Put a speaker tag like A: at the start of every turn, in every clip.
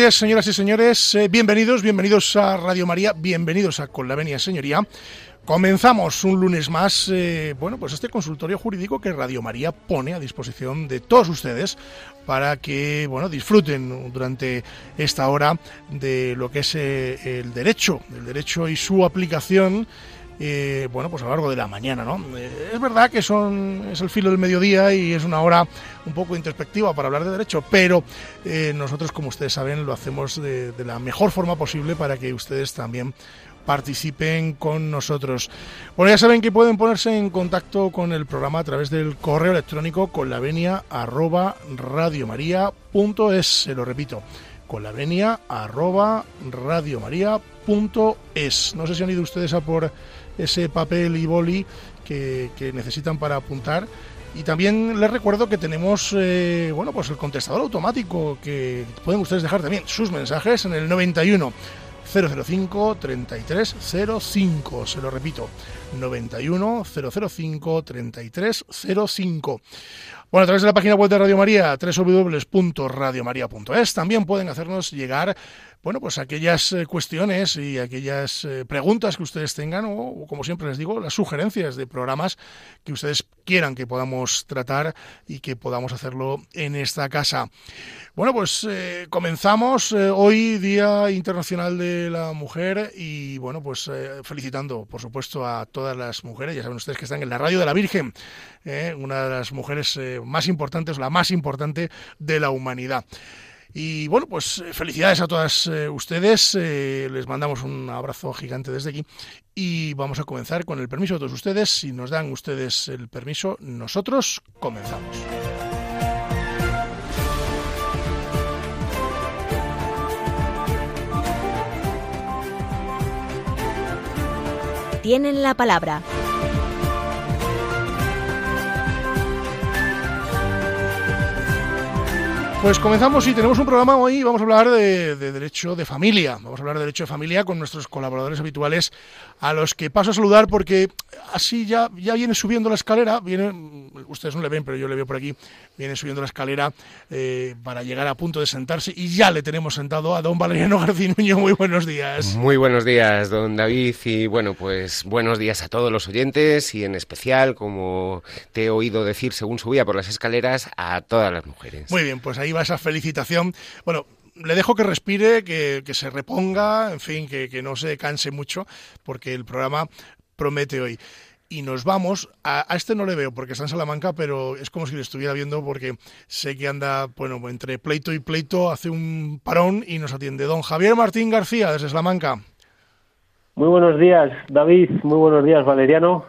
A: Días, señoras y señores. Eh, bienvenidos, bienvenidos a Radio María, bienvenidos a Con la Venia Señoría. Comenzamos un lunes más, eh, bueno, pues este consultorio jurídico que Radio María pone a disposición de todos ustedes para que, bueno, disfruten durante esta hora de lo que es eh, el derecho, el derecho y su aplicación eh, bueno, pues a lo largo de la mañana, ¿no? Eh, es verdad que son, es el filo del mediodía y es una hora un poco introspectiva para hablar de derecho, pero eh, nosotros, como ustedes saben, lo hacemos de, la mejor forma posible para que ustedes también participen con nosotros. Bueno, ya saben que pueden ponerse en contacto con el programa a través del correo electrónico con la arroba radiomaria.es, se lo repito, con la venia arroba radiomaria.es. No sé si han ido ustedes a por ese papel y boli que, necesitan para apuntar. Y también les recuerdo que tenemos eh, bueno pues el contestador automático que pueden ustedes dejar también sus mensajes en el 91 005 3305. Se lo repito, 91 005 3305. Bueno, a través de la página web de Radio María, www.radiomaria.es, también pueden hacernos llegar bueno, pues aquellas eh, cuestiones y aquellas eh, preguntas que ustedes tengan o, como siempre les digo, las sugerencias de programas que ustedes quieran que podamos tratar y que podamos hacerlo en esta casa. Bueno, pues eh, comenzamos hoy Día Internacional de la Mujer y bueno, pues felicitando por supuesto a todas las mujeres, ya saben ustedes que están en la radio de la Virgen, una de las mujeres más importantes, la más importante de la humanidad. Y bueno, pues eh, felicidades a todas eh, ustedes. Eh, les mandamos un abrazo gigante desde aquí. Y vamos a comenzar con el permiso de todos ustedes. Si nos dan ustedes el permiso, nosotros comenzamos.
B: Tienen la palabra.
A: Pues comenzamos y tenemos un programa hoy, vamos a hablar de, derecho de familia, vamos a hablar de derecho de familia con nuestros colaboradores habituales a los que paso a saludar porque así ya, ya viene subiendo la escalera, viene, ustedes no le ven, pero yo le veo por aquí, viene subiendo la escalera eh, para llegar a punto de sentarse y ya le tenemos sentado a don Valeriano Garcinuño. Muy buenos días.
C: Muy buenos días, don David, y bueno, pues buenos días a todos los oyentes y en especial, como te he oído decir según subía por las escaleras, a todas las mujeres.
A: Muy bien, pues ahí va esa felicitación. Bueno, le dejo que respire, que, se reponga, en fin, que, que, no se canse mucho, porque el programa promete hoy. Y nos vamos, a, este no le veo porque está en Salamanca, pero es como si le estuviera viendo porque sé que anda, bueno, entre pleito y pleito, hace un parón y nos atiende don Javier Martín García desde Salamanca.
D: Muy buenos días, David, muy buenos días, Valeriano.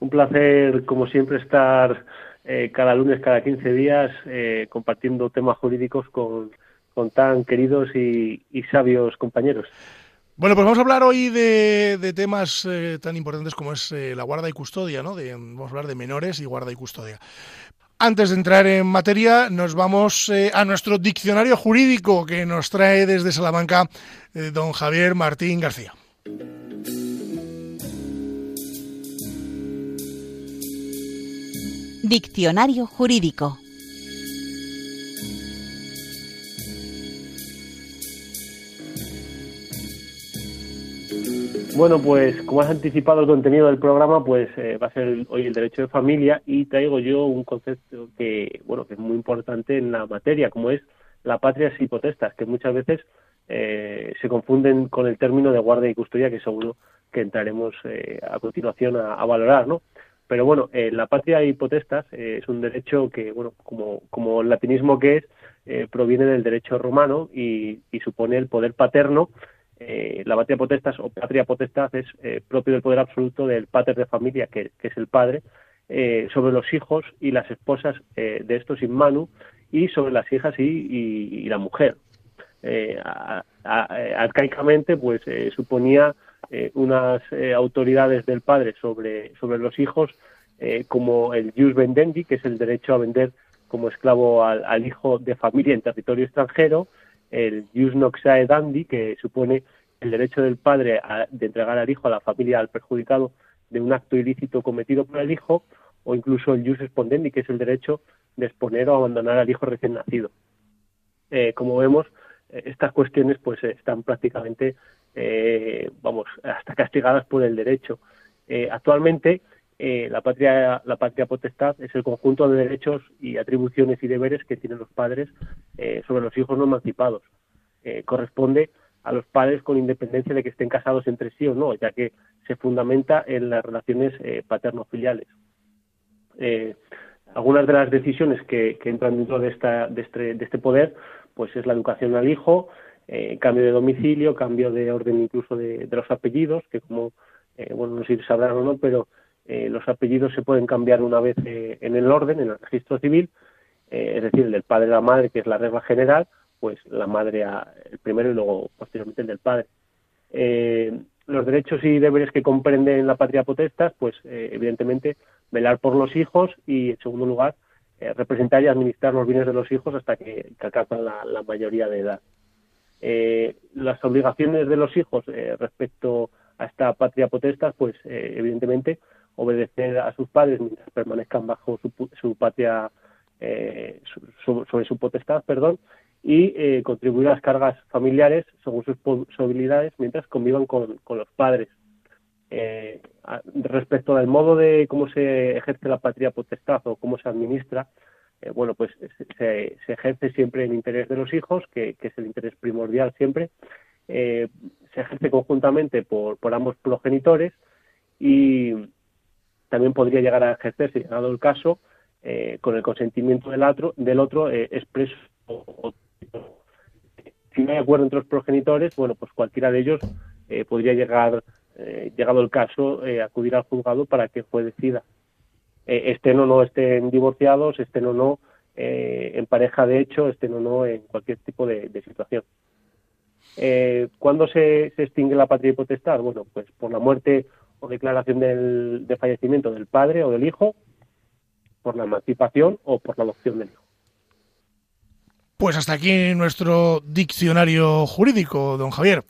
D: Un placer, como siempre, estar eh, cada lunes, cada 15 días, eh, compartiendo temas jurídicos con tan queridos y, sabios compañeros.
A: Bueno, pues vamos a hablar hoy de, temas eh, tan importantes como es la guarda y custodia, ¿no? Vamos a hablar de menores y guarda y custodia. Antes de entrar en materia, nos vamos a nuestro diccionario jurídico que nos trae desde Salamanca don Javier Martín García.
B: Diccionario Jurídico.
D: Bueno, pues como has anticipado el contenido del programa, pues eh, va a ser hoy el derecho de familia y traigo yo un concepto que, bueno, que es muy importante en la materia, como es la patria y potestas, que muchas veces eh, se confunden con el término de guardia y custodia, que seguro que entraremos eh, a continuación a, valorar, ¿no? Pero bueno, eh, la patria y potestas eh, es un derecho que, bueno, como, como el latinismo que es, eh, proviene del derecho romano y, supone el poder paterno. La patria potestas o patria potestad es propio del poder absoluto del pater de familia, que, es el padre, sobre los hijos y las esposas de estos in manu y sobre las hijas y, la mujer. Eh, arcaicamente, pues suponía unas autoridades del padre sobre, sobre los hijos, como el jus vendendi, que es el derecho a vender como esclavo al, hijo de familia en territorio extranjero, el jus noxae dandi, que supone el derecho del padre de entregar al hijo a la familia al perjudicado de un acto ilícito cometido por el hijo, o incluso el jus spondendi, que es el derecho de exponer o abandonar al hijo recién nacido. Eh, como vemos, eh, estas cuestiones pues están prácticamente, eh, vamos, hasta castigadas por el derecho. actualmente, la patria la patria potestad es el conjunto de derechos y atribuciones y deberes que tienen los padres sobre los hijos no emancipados. corresponde a los padres con independencia de que estén casados entre sí o no, ya que se fundamenta en las relaciones eh, paterno-filiales. Eh, algunas de las decisiones que, entran dentro de, esta, de, este, de este poder, pues es la educación al hijo, eh, cambio de domicilio, cambio de orden incluso de, los apellidos, que como, bueno, no sé si sabrán o no, pero los apellidos se pueden cambiar una vez en el orden, en el registro civil, es decir, el del padre y la madre, que es la regla general, pues la madre el primero y luego posteriormente el del padre. Eh, los derechos y deberes que comprenden la patria potestas, pues eh, evidentemente velar por los hijos y en segundo lugar eh, representar y administrar los bienes de los hijos hasta que, alcanzan la, mayoría de edad. las obligaciones de los hijos respecto a esta patria potestas, pues evidentemente obedecer a sus padres mientras permanezcan bajo su, patria sobre su potestad, perdón, y eh, contribuir a las cargas familiares según sus posibilidades mientras convivan con, los padres. Eh, respecto al modo de cómo se ejerce la patria potestad o cómo se administra, eh, bueno, pues se, ejerce siempre en interés de los hijos, que, es el interés primordial siempre. se ejerce conjuntamente por, por ambos progenitores y también podría llegar a ejercerse, llegado el caso, con el consentimiento del otro, del otro expreso o si no hay acuerdo entre los progenitores, bueno, pues cualquiera de ellos eh, podría llegar, eh, llegado el caso, eh, acudir al juzgado para que el decida. estén o no estén divorciados, estén o no en pareja de hecho, estén o no en cualquier tipo de, situación. ¿Cuándo se, extingue la patria y potestad? Bueno, pues por la muerte o declaración del, de fallecimiento del padre o del hijo, por la emancipación o por la adopción del hijo.
A: Pues hasta aquí nuestro diccionario jurídico, don Javier.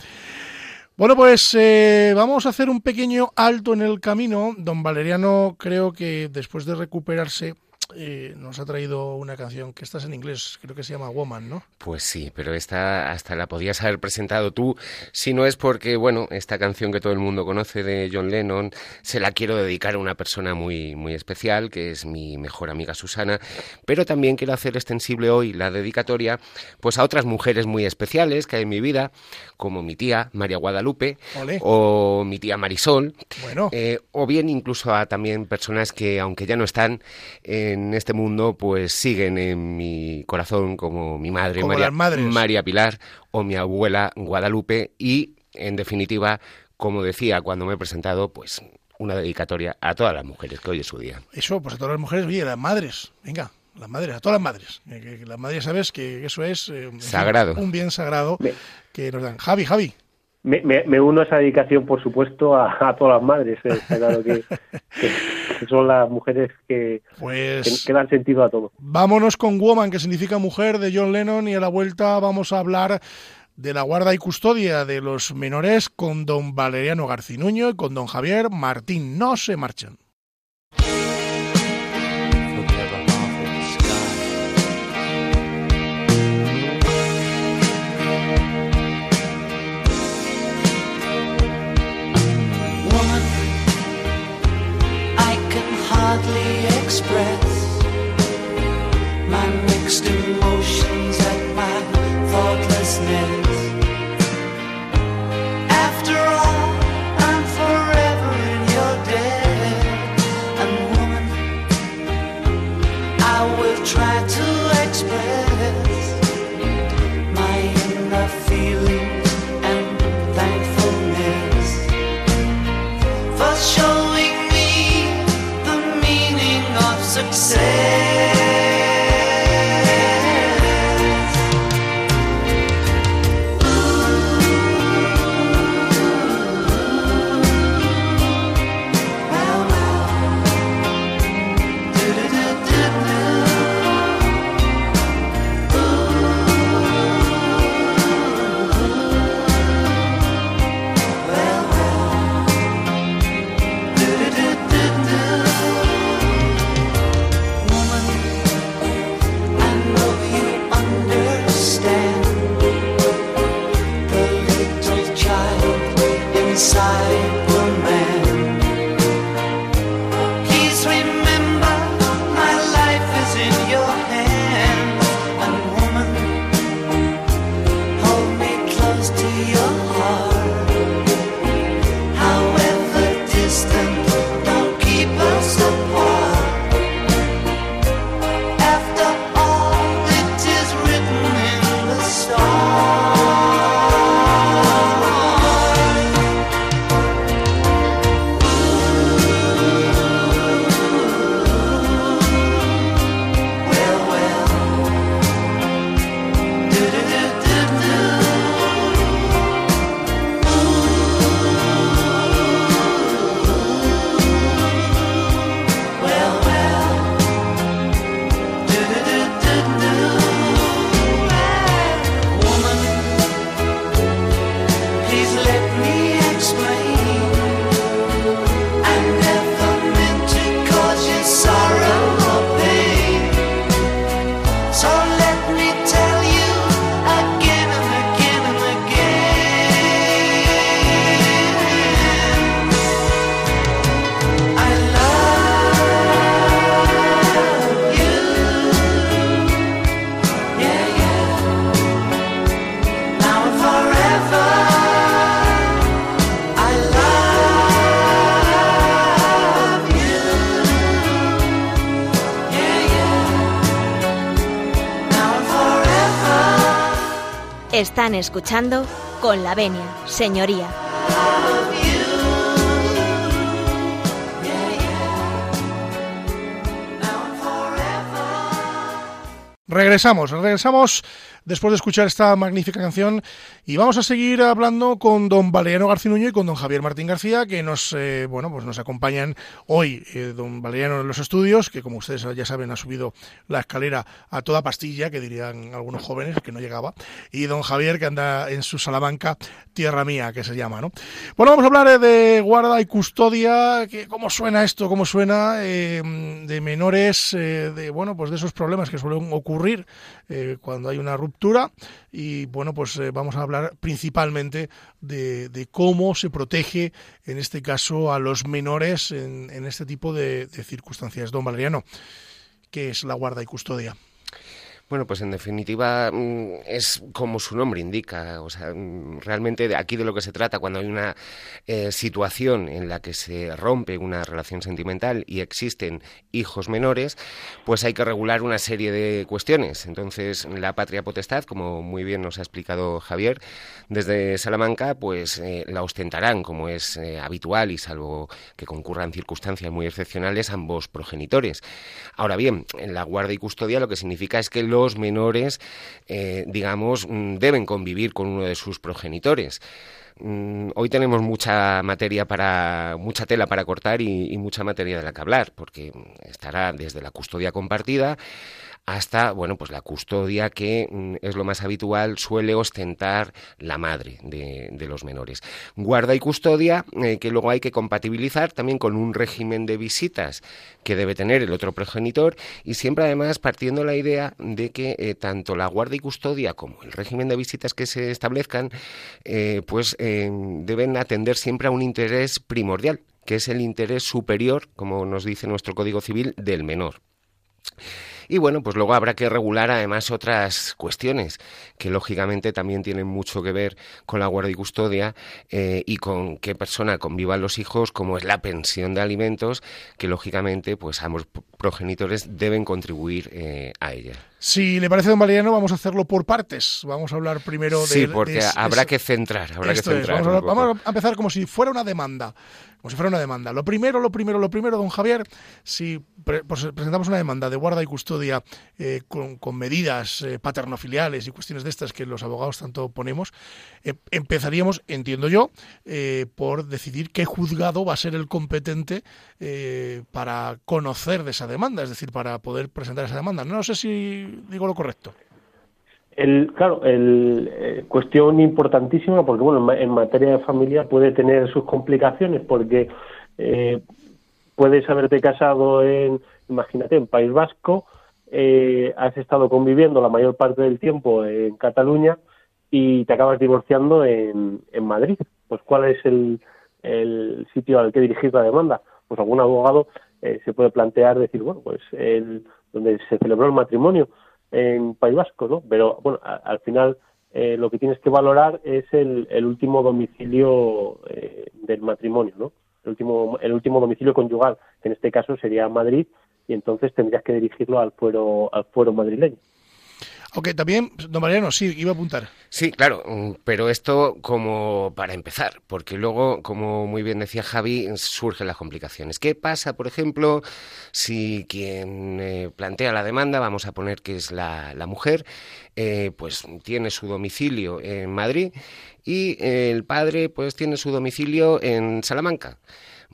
A: Bueno, pues eh, vamos a hacer un pequeño alto en el camino. Don Valeriano creo que después de recuperarse eh, nos ha traído una canción que estás en inglés, creo que se llama Woman, ¿no?
C: Pues sí, pero esta hasta la podías haber presentado tú, si no es porque, bueno, esta canción que todo el mundo conoce de John Lennon, se la quiero dedicar a una persona muy, muy especial, que es mi mejor amiga Susana, pero también quiero hacer extensible hoy la dedicatoria, pues a otras mujeres muy especiales que hay en mi vida, como mi tía María Guadalupe, o mi tía Marisol, bueno. Eh, o bien incluso a también personas que, aunque ya no están en en este mundo pues siguen en mi corazón como mi madre María, María Pilar o mi abuela Guadalupe y en definitiva, como decía cuando me he presentado, pues una dedicatoria a todas las mujeres, que hoy es su día.
A: Eso, pues a todas las mujeres, oye, las madres, venga, las madres, a todas las madres. las madres sabes que eso es eh,
C: sagrado.
A: un bien sagrado que nos dan. Javi, Javi.
D: Me, me, uno a esa dedicación, por supuesto, a, todas las madres. Eh, claro que, son las mujeres pues que, dan sentido a todo.
A: Vámonos con Woman, que significa mujer, de John Lennon, y a la vuelta vamos a hablar de la guarda y custodia de los menores con don Valeriano Garcinuño y con don Javier Martín. No se marchen. Hardly express my mixed emotions at my thoughtlessness. say
B: Están escuchando con la venia, señoría.
A: Regresamos, regresamos después de escuchar esta magnífica canción. Y vamos a seguir hablando con don Valeriano Garcinuño y con don Javier Martín García que nos eh, bueno pues nos acompañan hoy eh, don Valeriano en los estudios que como ustedes ya saben ha subido la escalera a toda pastilla que dirían algunos jóvenes que no llegaba. Y don Javier que anda en su Salamanca tierra mía que se llama no bueno vamos a hablar eh, de guarda y custodia que cómo suena esto cómo suena de menores de bueno pues de esos problemas que suelen ocurrir cuando hay una ruptura y bueno, pues eh, vamos a hablar principalmente de, cómo se protege, en este caso, a los menores en, este tipo de, de circunstancias. Don Valeriano, ¿qué es la guarda y custodia?
C: Bueno, pues en definitiva mm, es como su nombre indica, o sea, mm, realmente aquí de lo que se trata cuando hay una eh, situación en la que se rompe una relación sentimental y existen hijos menores, pues hay que regular una serie de cuestiones. Entonces, la patria potestad, como muy bien nos ha explicado Javier, desde Salamanca, pues eh, la ostentarán, como es eh, habitual y salvo que concurran circunstancias muy excepcionales, ambos progenitores. Ahora bien, en la guardia y custodia lo que significa es que los menores, eh, digamos, mm, deben convivir con uno de sus progenitores. Mm, hoy tenemos mucha materia para, mucha tela para cortar y, y mucha materia de la que hablar, porque estará desde la custodia compartida hasta, bueno, pues la custodia que mm, es lo más habitual, suele ostentar la madre de, los menores. Guarda y custodia eh, que luego hay que compatibilizar también con un régimen de visitas que debe tener el otro progenitor y siempre además partiendo la idea de que eh, tanto la guarda y custodia como el régimen de visitas que se establezcan eh, pues deben atender siempre a un interés primordial que es el interés superior, como nos dice nuestro Código Civil, del menor. Y bueno, pues luego habrá que regular además otras cuestiones que lógicamente también tienen mucho que ver con la guardia y custodia eh, y con qué persona convivan los hijos, como es la pensión de alimentos, que lógicamente pues ambos progenitores deben contribuir eh, a ella.
A: Si le parece, don Valeriano, vamos a hacerlo por partes. Vamos a hablar primero de...
C: Sí, porque habrá que centrar. Habrá que centrar
A: vamos, a, empezar como si fuera una demanda. Como si fuera una demanda. Lo primero, lo primero, lo primero, don Javier, si pues, presentamos una demanda de guarda y custodia eh, con, medidas eh, paternofiliales y cuestiones de estas que los abogados tanto ponemos, eh, empezaríamos, entiendo yo, por decidir qué juzgado va a ser el competente para conocer de esa demanda, es decir, para poder presentar esa demanda. No sé si digo lo correcto.
D: El, claro, el, eh, cuestión importantísima porque bueno, en, materia de familia puede tener sus complicaciones porque eh, puedes haberte casado en, imagínate, en País Vasco, eh, has estado conviviendo la mayor parte del tiempo en Cataluña y te acabas divorciando en, en Madrid. Pues ¿cuál es el, el sitio al que dirigir la demanda? Pues algún abogado eh, se puede plantear decir, bueno, pues el, donde se celebró el matrimonio en País Vasco, ¿no? Pero bueno, al final eh, lo que tienes que valorar es el, el último domicilio eh, del matrimonio, ¿no? El último, el último domicilio conyugal, que en este caso sería Madrid, y entonces tendrías que dirigirlo al fuero, al fuero madrileño.
A: Ok, también, don Mariano, sí, iba a apuntar.
C: Sí, claro, mm, pero esto como para empezar, porque luego, como muy bien decía Javi, surgen las complicaciones. ¿Qué pasa, por ejemplo, si quien eh, plantea la demanda, vamos a poner que es la, mujer, eh, pues tiene su domicilio en Madrid y el padre pues tiene su domicilio en Salamanca?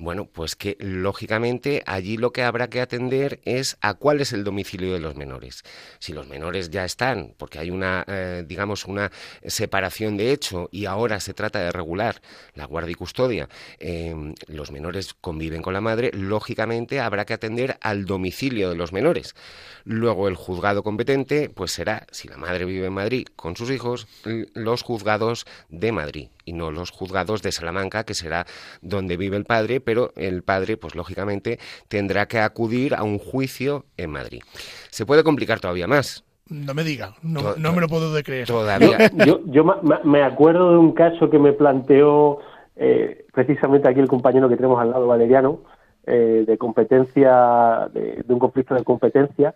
C: Bueno, pues que lógicamente allí lo que habrá que atender es a cuál es el domicilio de los menores. Si los menores ya están, porque hay una, eh, digamos, una separación de hecho y ahora se trata de regular la guardia y custodia, em, los menores conviven con la madre, lógicamente habrá que atender al domicilio de los menores. Luego el juzgado competente, pues será, si la madre vive en Madrid con sus hijos, los juzgados de Madrid y no los juzgados de Salamanca, que será donde vive el padre, pero el padre, pues lógicamente, tendrá que acudir a un juicio en Madrid. Se puede complicar todavía más.
A: No me diga, no, me lo puedo creer.
D: Todavía. Yo, yo, me acuerdo de un caso que me planteó eh, precisamente aquí el compañero que tenemos al lado, Valeriano, eh, de competencia, de, un conflicto de competencia,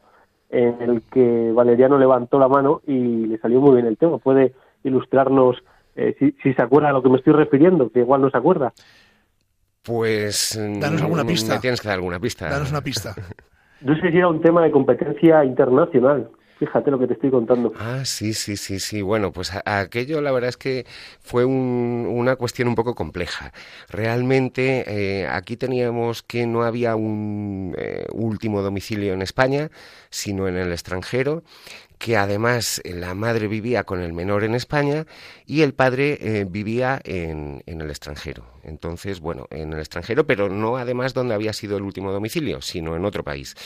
D: en el que Valeriano levantó la mano y le salió muy bien el tema. Fue de ilustrarnos eh, si, si, se acuerda a lo que me estoy refiriendo, que igual no se acuerda.
C: Pues.
A: Danos alguna pista.
C: Me tienes que dar alguna pista.
A: Danos una pista.
D: No sé si era un tema de competencia internacional. Fíjate lo que te estoy contando.
C: Ah, sí, sí, sí, sí. Bueno, pues aquello la verdad es que fue una cuestión un poco compleja. Realmente eh, aquí teníamos que no había un eh, último domicilio en España, sino en el extranjero que además eh, la madre vivía con el menor en España y el padre vivía en, el extranjero. Entonces, bueno, en el extranjero, pero no además donde había sido el último domicilio, sino en otro país,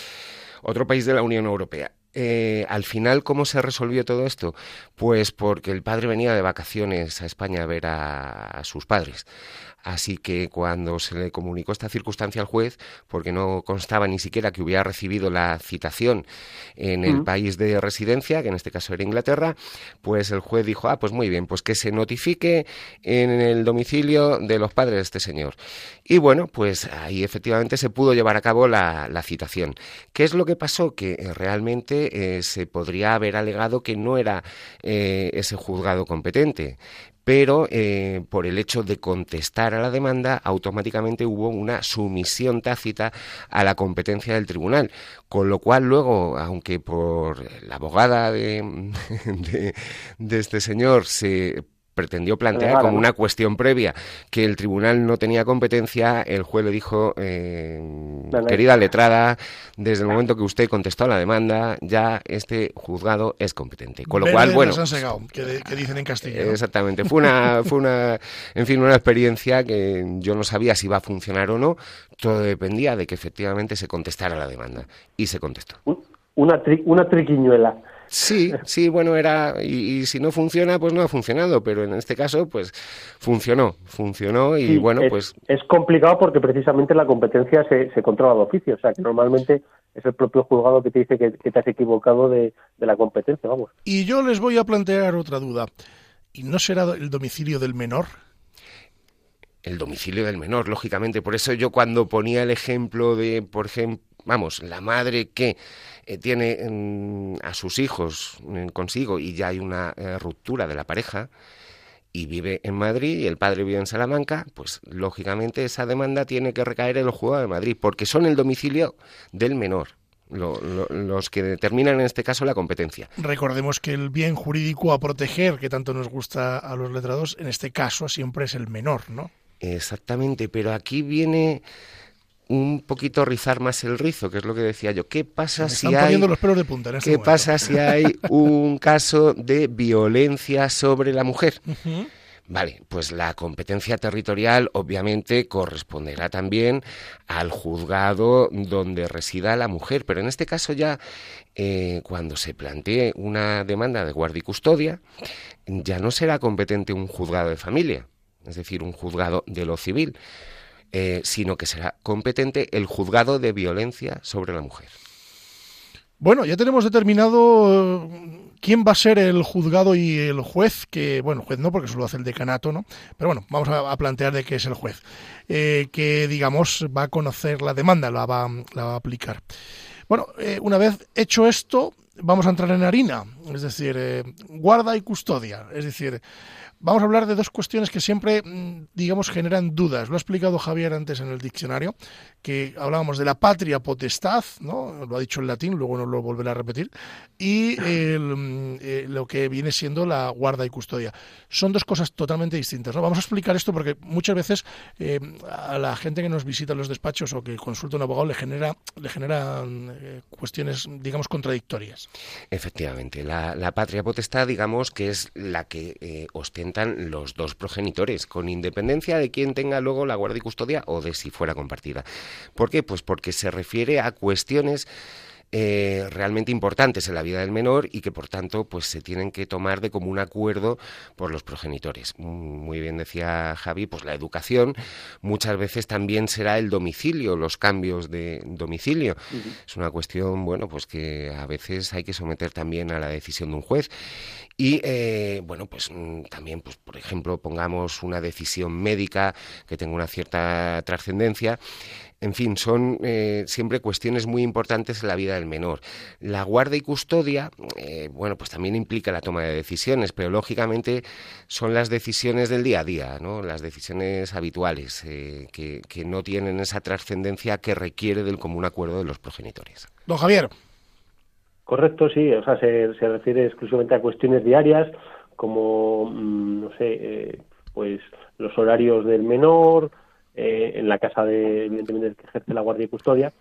C: otro país de la Unión Europea. Eh, al final, ¿cómo se resolvió todo esto? Pues porque el padre venía de vacaciones a España a ver a sus padres. Así que cuando se le comunicó esta circunstancia al juez, porque no constaba ni siquiera que hubiera recibido la citación en el país de residencia, que en este caso era Inglaterra, pues el juez dijo, ah, pues muy bien, pues que se notifique en el domicilio de los padres de este señor. Y bueno, pues ahí efectivamente se pudo llevar a cabo la, citación. ¿Qué es lo que pasó? Que eh, realmente eh, se podría haber alegado que no era eh, ese juzgado competente, pero eh, por el hecho de contestar a la demanda, automáticamente hubo una sumisión tácita a la competencia del tribunal, con lo cual luego, aunque por la abogada de, de este señor se pretendió plantear como una cuestión previa que el tribunal no tenía competencia, el juez le dijo, eh, querida letrada, desde el momento que usted contestó a la demanda, ya este juzgado es competente. Con lo cual, bueno...
A: que, dicen en Castilla.
C: Exactamente. Fue una, fue una, en fin, una experiencia que yo no sabía si iba a funcionar o no. Todo dependía de que efectivamente se contestara la demanda. Y se contestó.
D: Una, una triquiñuela.
C: Sí, sí, bueno, era, y, si no funciona, pues no ha funcionado, pero en este caso, pues funcionó, funcionó y bueno, pues...
D: Es complicado porque precisamente la competencia se, se controla de oficio, o sea, que normalmente es el propio juzgado que te dice que, te has equivocado de, de, la competencia, vamos.
A: Y yo les voy a plantear otra duda, ¿y no será el domicilio del menor?
C: El domicilio del menor, lógicamente, por eso yo cuando ponía el ejemplo de, por ejemplo, vamos, la madre que eh, tiene mm, a sus hijos mm, consigo y ya hay una eh, ruptura de la pareja y vive en Madrid y el padre vive en Salamanca, pues lógicamente esa demanda tiene que recaer en el juzgado de Madrid, porque son el domicilio del menor. los que determinan en este caso la competencia.
A: Recordemos que el bien jurídico a proteger, que tanto nos gusta a los letrados, en este caso siempre es el menor, ¿no?
C: Exactamente, pero aquí viene un poquito rizar más el rizo, que es lo que decía yo. ¿Qué pasa si hay
A: los pelos de punta
C: este ¿Qué pasa si hay un caso de violencia sobre la mujer? Vale, pues la competencia territorial obviamente corresponderá también al juzgado donde resida la mujer, pero en este caso ya eh, cuando se plantee una demanda de guardia y custodia, ya no será competente un juzgado de familia, es decir, un juzgado de lo civil, eh, sino que será competente el juzgado de violencia sobre la mujer.
A: Bueno, ya tenemos determinado eh, quién va a ser el juzgado y el juez, que, bueno, juez no, porque eso lo hace el decanato, ¿no? Pero bueno, vamos a, plantear de qué es el juez, eh, que, digamos, va a conocer la demanda, la va, la va a aplicar. Bueno, una vez hecho esto, vamos a entrar en harina, es decir, guarda y custodia, es decir, Vamos a hablar de dos cuestiones que siempre, mm, digamos, generan dudas. Lo ha explicado Javier antes en el diccionario, que hablábamos de la patria potestad, ¿no? Lo ha dicho en latín, luego no lo volverá a repetir, y mm, eh, lo que viene siendo la guarda y custodia. Son dos cosas totalmente distintas. ¿no? Vamos a explicar esto porque muchas veces eh, a la gente que nos visita en los despachos o que consulta a un abogado le genera le generan eh, cuestiones, digamos, contradictorias.
C: Efectivamente, la, la, patria potestad, digamos, que es la que ostenta los dos progenitores, con independencia de quién tenga luego la guardia y custodia o de si fuera compartida. ¿Por qué? Pues porque se refiere a cuestiones eh, realmente importantes en la vida del menor y que por tanto pues se tienen que tomar de común acuerdo por los progenitores. Muy bien decía Javi, pues la educación muchas veces también será el domicilio, los cambios de domicilio. Es una cuestión, bueno, pues que a veces hay que someter también a la decisión de un juez. Y eh, bueno, pues también, pues por ejemplo, pongamos una decisión médica que tenga una cierta trascendencia En fin, son eh, siempre cuestiones muy importantes en la vida del menor. La guarda y custodia, eh, bueno, pues también implica la toma de decisiones, pero lógicamente son las decisiones del día a día, ¿no? Las decisiones habituales, eh, que, que no tienen esa trascendencia que requiere del común acuerdo de los progenitores.
A: Don Javier.
D: Correcto, sí, o sea, se, se refiere exclusivamente a cuestiones diarias, como, mm, no sé, eh, pues los horarios del menor, eh, en la casa de, evidentemente, el que ejerce la guardia y custodia,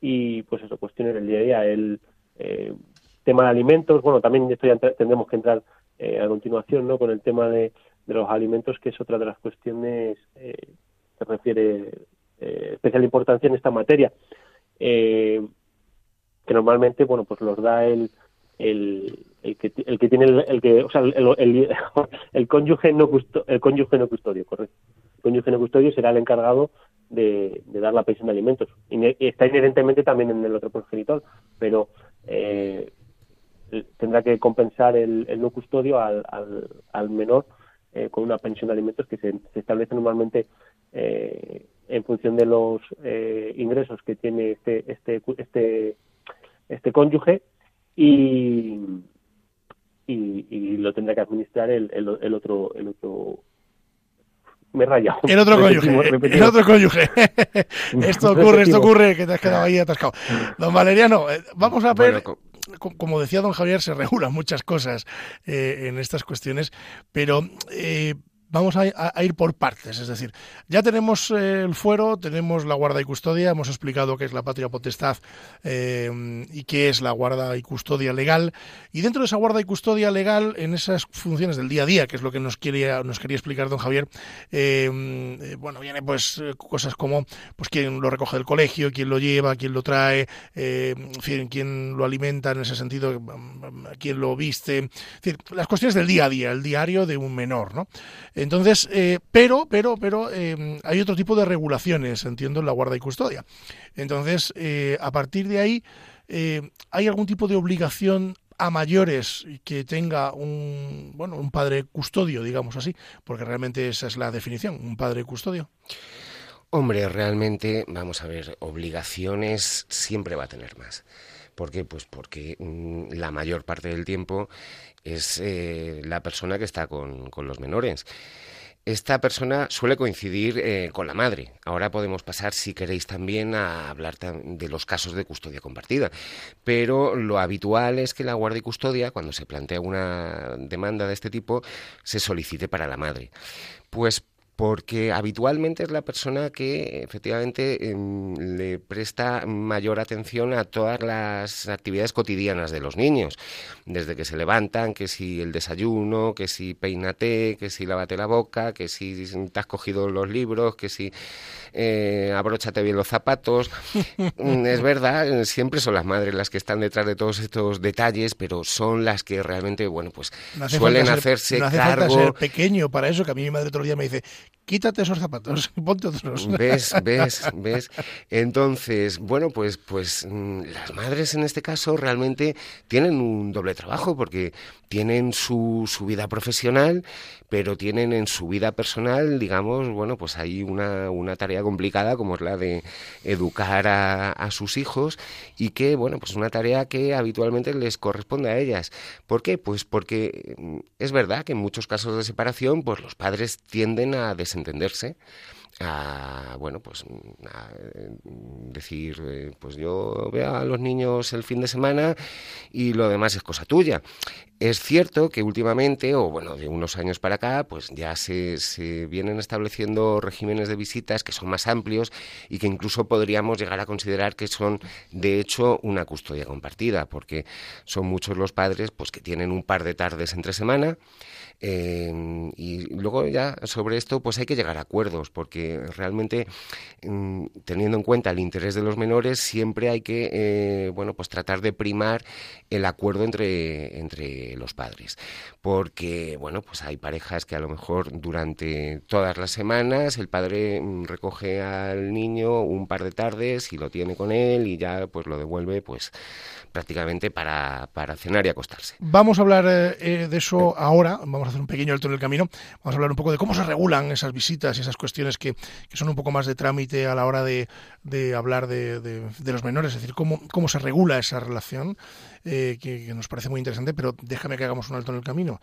D: y pues eso, cuestiones del día a día, el eh, tema de alimentos, bueno, también esto ya tendremos que entrar a continuación, ¿no?, con el tema de, de, los alimentos, que es otra de las cuestiones que refiere especial importancia en esta materia. Eh, que normalmente, bueno, pues los da el, el, el que, el que tiene el, que, o sea, el, el, cónyuge no el cónyuge no custodio, correcto. El cónyuge no custodio será el encargado de, dar la pensión de alimentos. Y está inherentemente también en el otro progenitor, pero eh, tendrá que compensar el, el no custodio al, al, al menor eh, con una pensión de alimentos que se, establece normalmente eh, en función de los ingresos que tiene este este este este cónyuge y, y, lo tendrá que administrar el, el, otro el otro me raya
A: el otro cónyuge el otro cónyuge. Esto ocurre esto ocurre que te has quedado ahí atascado. Don Valeriano eh, vamos a ver como decía don Javier, se regulan muchas cosas eh, en estas cuestiones, pero eh, vamos a, ir por partes. Es decir, ya tenemos eh, el fuero, tenemos la guarda y custodia, hemos explicado qué es la patria potestad eh, y qué es la guarda y custodia legal. Y dentro de esa guarda y custodia legal, en esas funciones del día a día, que es lo que nos quería, nos quería explicar don Javier, eh, bueno, viene pues cosas como pues quién lo recoge del colegio, quién lo lleva, quién lo trae, quién lo alimenta en ese sentido, quién lo viste, las cuestiones del día a día, el diario de un menor, ¿no? Entonces, eh, pero, pero, pero eh, hay otro tipo de regulaciones, entiendo, en la guarda y custodia. Entonces, eh, a partir de ahí, ¿hay algún tipo de obligación a mayores que tenga un, bueno, un padre custodio, digamos así? Porque realmente esa es la definición, un padre custodio.
C: Hombre, realmente, vamos a ver, obligaciones siempre va a tener más. ¿Por qué? Pues porque mm, la mayor parte del tiempo es eh, la persona que está con, los menores esta persona suele coincidir eh, con la madre. Ahora podemos pasar, si queréis, también a hablar de los casos de custodia compartida. Pero lo habitual es que la guardia y custodia, cuando se plantea una demanda de este tipo, se solicite para la madre. Pues porque habitualmente es la persona que efectivamente em, le presta mayor atención a todas las actividades cotidianas de los niños, desde que se levantan, que si el desayuno, que si peínate, que si lávate la boca, que si te has cogido los libros, que si eh, abróchate bien los zapatos. Mm, es verdad, siempre son las madres las que están detrás de todos estos detalles, pero son las que realmente, bueno, pues suelen hacerse
A: no
C: hace cargo.
A: Falta ser pequeño para eso, que a mí mi madre otro día me dice, quítate esos zapatos, ponte otros.
C: ¿Ves? ¿Ves? ¿Ves? Entonces, bueno, pues, pues mm, las madres en este caso realmente tienen un doble trabajo porque tienen su, su vida profesional, pero tienen en su vida personal, digamos, bueno, pues hay una, una tarea complicada como es la de educar a, a sus hijos y que, bueno, pues una tarea que habitualmente les corresponde a ellas. ¿Por qué? Pues porque mm, es verdad que en muchos casos de separación, pues los padres tienden a desentenderse a bueno pues a decir eh, pues yo veo a los niños el fin de semana y lo demás es cosa tuya. Es cierto que últimamente o bueno de unos años para acá pues ya se, se vienen estableciendo regímenes de visitas que son más amplios y que incluso podríamos llegar a considerar que son de hecho una custodia compartida porque son muchos los padres pues que tienen un par de tardes entre semana eh, y luego ya sobre esto pues hay que llegar a acuerdos porque realmente mm, teniendo en cuenta el interés de los menores siempre hay que eh, bueno pues tratar de primar el acuerdo entre, entre los padres. Porque bueno pues hay parejas que a lo mejor durante todas las semanas el padre mm, recoge al niño un par de tardes y lo tiene con él y ya pues lo devuelve pues prácticamente para, para cenar y acostarse.
A: Vamos a hablar eh, de eso ahora, vamos a hacer un pequeño alto en el camino, vamos a hablar un poco de cómo se regulan esas visitas y esas cuestiones que que, son un poco más de trámite a la hora de, hablar de, los menores, es decir, cómo, cómo se regula esa relación, eh, que, nos parece muy interesante, pero déjame que hagamos un alto en el camino.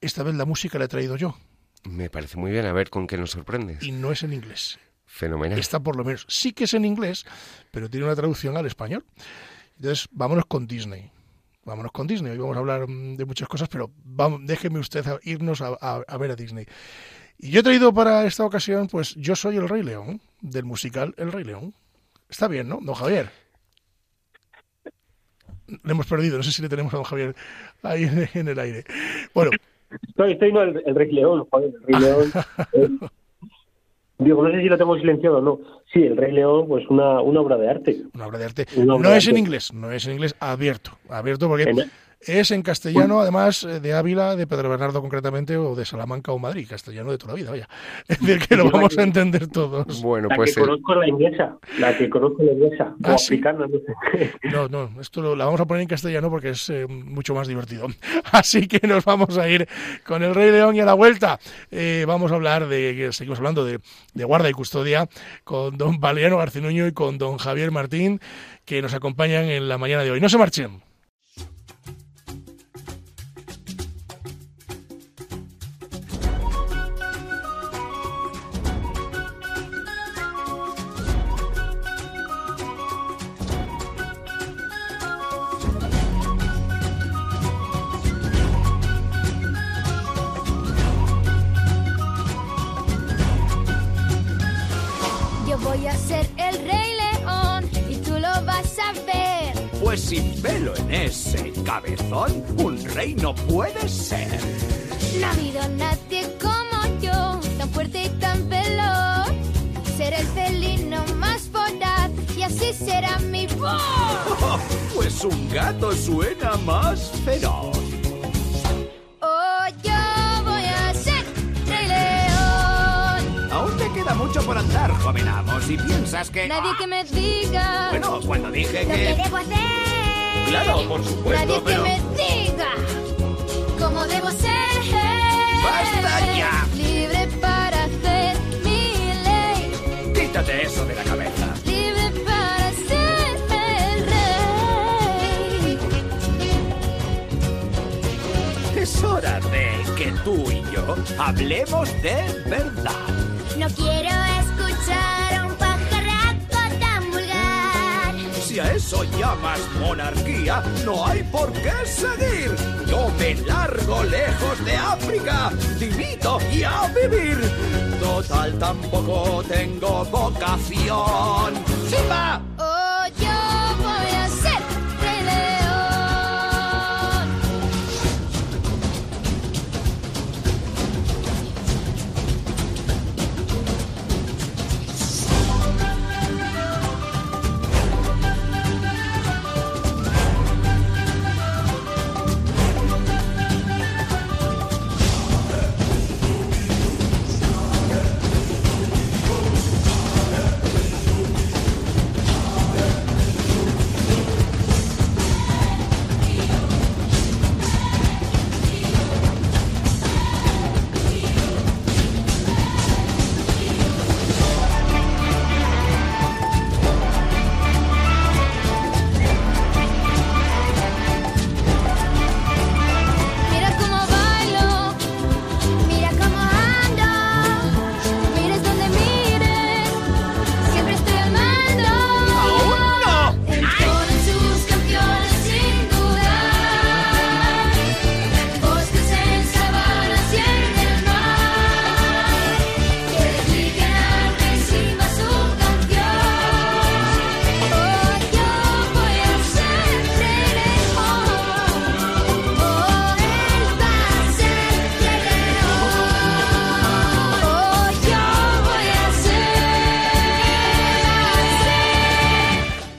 A: Esta vez la música la he traído yo.
C: Me parece muy bien, a ver con qué nos sorprendes.
A: Y no es en inglés.
C: Fenomenal.
A: Está por lo menos, sí que es en inglés, pero tiene una traducción al español. Entonces, vámonos con Disney vámonos con Disney. Hoy vamos a hablar mm, de muchas cosas, pero vamos, déjeme usted irnos a, ver a Disney. Y yo he traído para esta ocasión, pues yo soy el Rey León, del musical El Rey León. Está bien, ¿no, don Javier? Le hemos perdido, no sé si le tenemos a don Javier ahí en, el aire. Bueno.
D: Estoy, estoy no, el, Rey León, el Rey León. Digo, no sé si lo tengo silenciado o no. Sí, El Rey León, pues una, una obra de arte.
A: Una obra de arte. no es en inglés, no es en inglés abierto. Abierto porque es en castellano, además eh, de Ávila, de Pedro Bernardo concretamente, o de Salamanca o Madrid, castellano de toda la vida, vaya. Es decir, que lo vamos a entender todos.
D: Bueno, la pues. Que conozco la inglesa, la que conozco la inglesa, ¿Ah, africana, no sé.
A: No, no, esto la vamos a poner en castellano porque es eh, mucho más divertido. Así que nos vamos a ir con el Rey León y a la vuelta. Eh, vamos a hablar de, seguimos hablando de, de guarda y custodia con don Valiano Garcinuño y con don Javier Martín, que nos acompañan en la mañana de hoy. No se marchen.
E: Tú y yo hablemos de verdad.
F: No quiero escuchar
E: Si a eso llamas monarquía, no hay por qué seguir. Yo me largo lejos de África, dimito y a vivir. Total, tampoco tengo vocación. ¡Simba!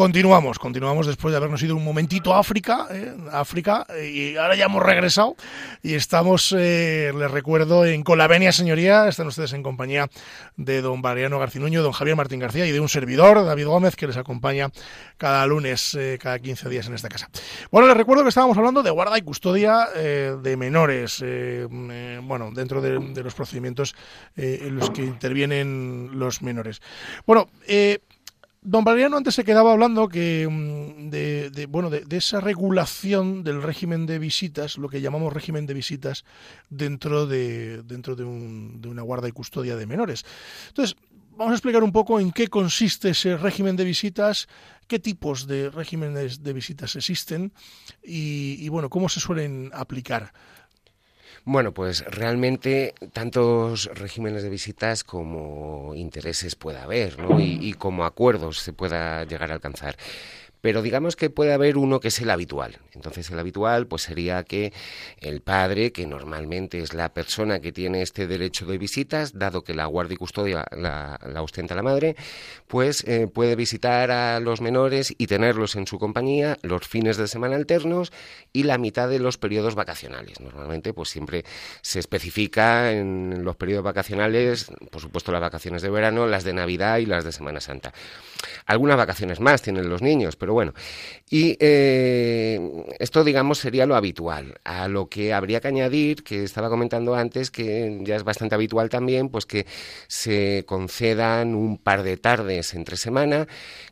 A: Continuamos, continuamos después de habernos ido un momentito a África, ¿eh? África, y ahora ya hemos regresado y estamos, eh, les recuerdo, en Colavenia, señoría, están ustedes en compañía de don Mariano Garcinuño, don Javier Martín García y de un servidor, David Gómez, que les acompaña cada lunes, eh, cada 15 días en esta casa. Bueno, les recuerdo que estábamos hablando de guarda y custodia eh, de menores, eh, eh, bueno, dentro de, de los procedimientos eh, en los que intervienen los menores. Bueno, eh, Don Valeriano antes se quedaba hablando que mm, de, bueno de, de, esa regulación del régimen de visitas, lo que llamamos régimen de visitas dentro de dentro de, un, de una guarda y custodia de menores. Entonces vamos a explicar un poco en qué consiste ese régimen de visitas, qué tipos de regímenes de visitas existen y, y bueno cómo se suelen aplicar.
C: Bueno, pues realmente tantos regímenes de visitas como intereses pueda haber, ¿no? Y, y como acuerdos se pueda llegar a alcanzar pero digamos que puede haber uno que es el habitual. Entonces el habitual pues sería que el padre, que normalmente es la persona que tiene este derecho de visitas, dado que la guardia y custodia la, ostenta la madre, pues eh, puede visitar a los menores y tenerlos en su compañía los fines de semana alternos y la mitad de los periodos vacacionales. Normalmente pues siempre se especifica en los periodos vacacionales, por supuesto las vacaciones de verano, las de Navidad y las de Semana Santa. Algunas vacaciones más tienen los niños, pero bueno. Y eh, esto, digamos, sería lo habitual. A lo que habría que añadir, que estaba comentando antes, que ya es bastante habitual también, pues que se concedan un par de tardes entre semana,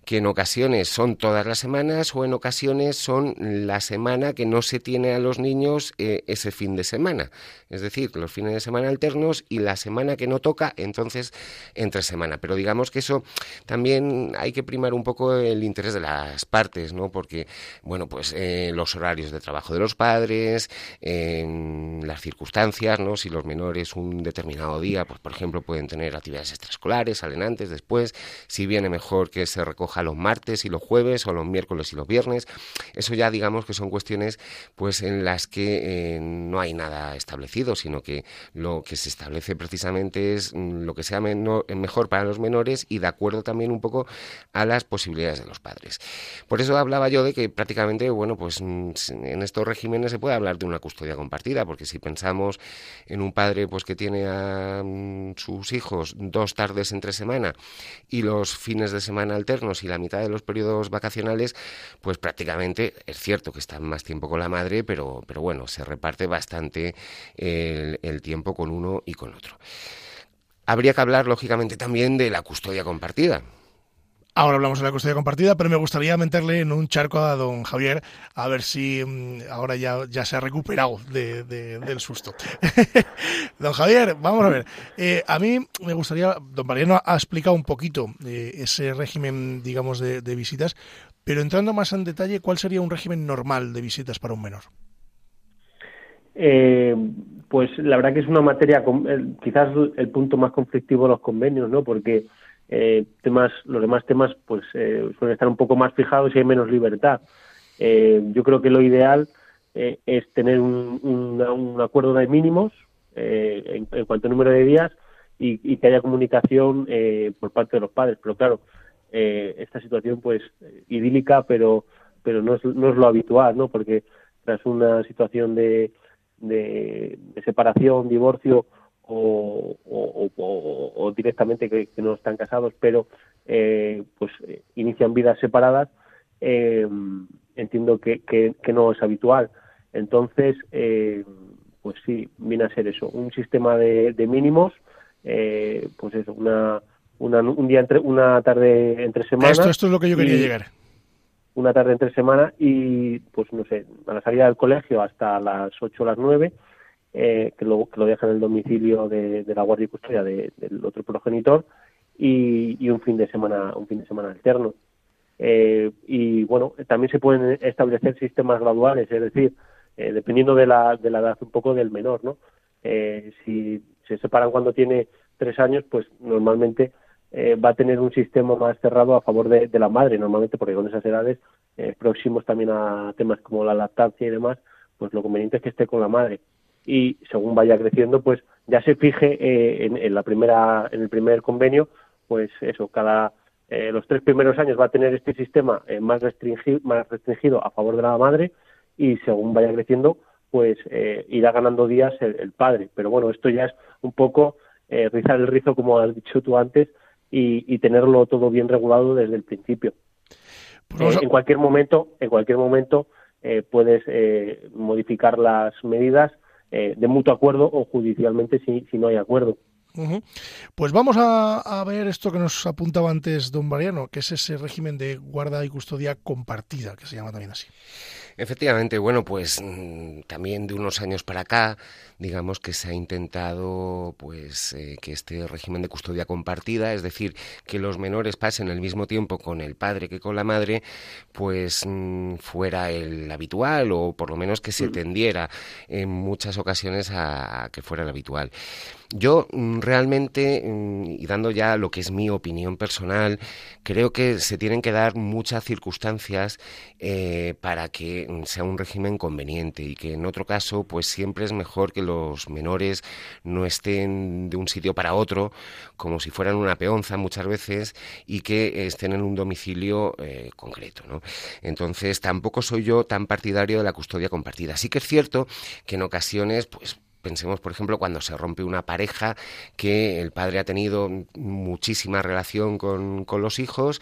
C: que en ocasiones son todas las semanas o en ocasiones son la semana que no se tiene a los niños eh, ese fin de semana. Es decir, los fines de semana alternos y la semana que no toca, entonces entre semana. Pero digamos que eso también hay que primar un poco el interés de las partes, ¿no? Porque, bueno, pues eh, los horarios de trabajo de los padres, eh, las circunstancias, ¿no? Si los menores un determinado día, pues por ejemplo, pueden tener actividades extraescolares, salen antes, después, si viene mejor que se recoja los martes y los jueves o los miércoles y los viernes. Eso ya digamos que son cuestiones pues en las que eh, no hay nada establecido, sino que lo que se establece precisamente es mm, lo que sea menor, mejor para los menores y de acuerdo también un poco a las posibilidades de los padres. Por eso hablaba yo de que prácticamente, bueno, pues mm, en estos regímenes se puede hablar de una custodia compartida, porque si pensamos en un padre pues que tiene a mm, sus hijos dos tardes entre semana y los fines de semana alternos y la mitad de los periodos vacacionales, pues prácticamente es cierto que están más tiempo con la madre, pero, pero bueno, se reparte bastante el, el tiempo con uno y con otro. Habría que hablar, lógicamente, también de la custodia compartida.
A: Ahora hablamos de la custodia compartida, pero me gustaría meterle en un charco a don Javier, a ver si um, ahora ya, ya se ha recuperado de, de, del susto. don Javier, vamos a ver. Eh, a mí me gustaría, don Mariano ha explicado un poquito eh, ese régimen, digamos, de, de visitas, pero entrando más en detalle, ¿cuál sería un régimen normal de visitas para un menor?
D: Eh, pues la verdad que es una materia, quizás el punto más conflictivo de los convenios, ¿no? Porque eh, temas, los demás temas pues eh, suelen estar un poco más fijados y hay menos libertad. Eh, yo creo que lo ideal eh, es tener un, un, acuerdo de mínimos eh, en, en, cuanto a número de días y, que haya comunicación eh, por parte de los padres. Pero claro, esta situación pues idílica, pero pero no es, no es lo habitual, ¿no? Porque tras una situación de, de separación, divorcio o, o, o, o directamente que, que, no están casados, pero eh, pues inician vidas separadas, eh, entiendo que, que, que, no es habitual. Entonces, eh, pues sí, viene a ser eso, un sistema de, de mínimos, eh, pues eso, una, una, un día entre, una tarde entre semanas.
A: Esto, esto es lo que yo quería
D: y,
A: llegar.
D: Una tarde entre semana y, pues no sé, a la salida del colegio hasta las 8 o las 9, eh, que, lo, que lo deja en el domicilio de, la guardia y custodia de, del otro progenitor y, y, un fin de semana un fin de semana alterno. Eh, y bueno también se pueden establecer sistemas graduales es decir eh, dependiendo de la, de la edad un poco del menor no eh, si se separan cuando tiene tres años pues normalmente eh, va a tener un sistema más cerrado a favor de, de la madre normalmente porque con esas edades próximos también a temas como la lactancia y demás pues lo conveniente es que esté con la madre y según vaya creciendo, pues ya se fije eh, en, en, la primera, en el primer convenio, pues eso, cada eh, los tres primeros años va a tener este sistema eh, más, restringido, más restringido a favor de la madre y según vaya creciendo, pues eh, irá ganando días el, padre. Pero bueno, esto ya es un poco rizar el rizo, como has dicho tú antes, y, tenerlo todo bien regulado desde el principio. Pues en cualquier momento, en cualquier momento puedes modificar las medidas de mutuo acuerdo o judicialmente si no hay acuerdo.
A: Pues vamos a, ver esto que nos apuntaba antes don Mariano, que es ese régimen de guarda y custodia compartida, que se llama también así.
C: Efectivamente, bueno, pues mm, también de unos años para acá, digamos que se ha intentado pues eh, que este régimen de custodia compartida, es decir, que los menores pasen el mismo tiempo con el padre que con la madre, pues mm, fuera el habitual o por lo menos que se tendiera en muchas ocasiones a que fuera el habitual. Yo mm, realmente, mm, y dando ya lo que es mi opinión personal, creo que se tienen que dar muchas circunstancias eh, para que mm, sea un régimen conveniente y que en otro caso, pues siempre es mejor que los menores no estén de un sitio para otro como si fueran una peonza muchas veces y que estén en un domicilio eh, concreto. ¿no? Entonces, tampoco soy yo tan partidario de la custodia compartida. Sí que es cierto que en ocasiones, pues Pensemos, por ejemplo, cuando se rompe una pareja que el padre ha tenido muchísima relación con, con los hijos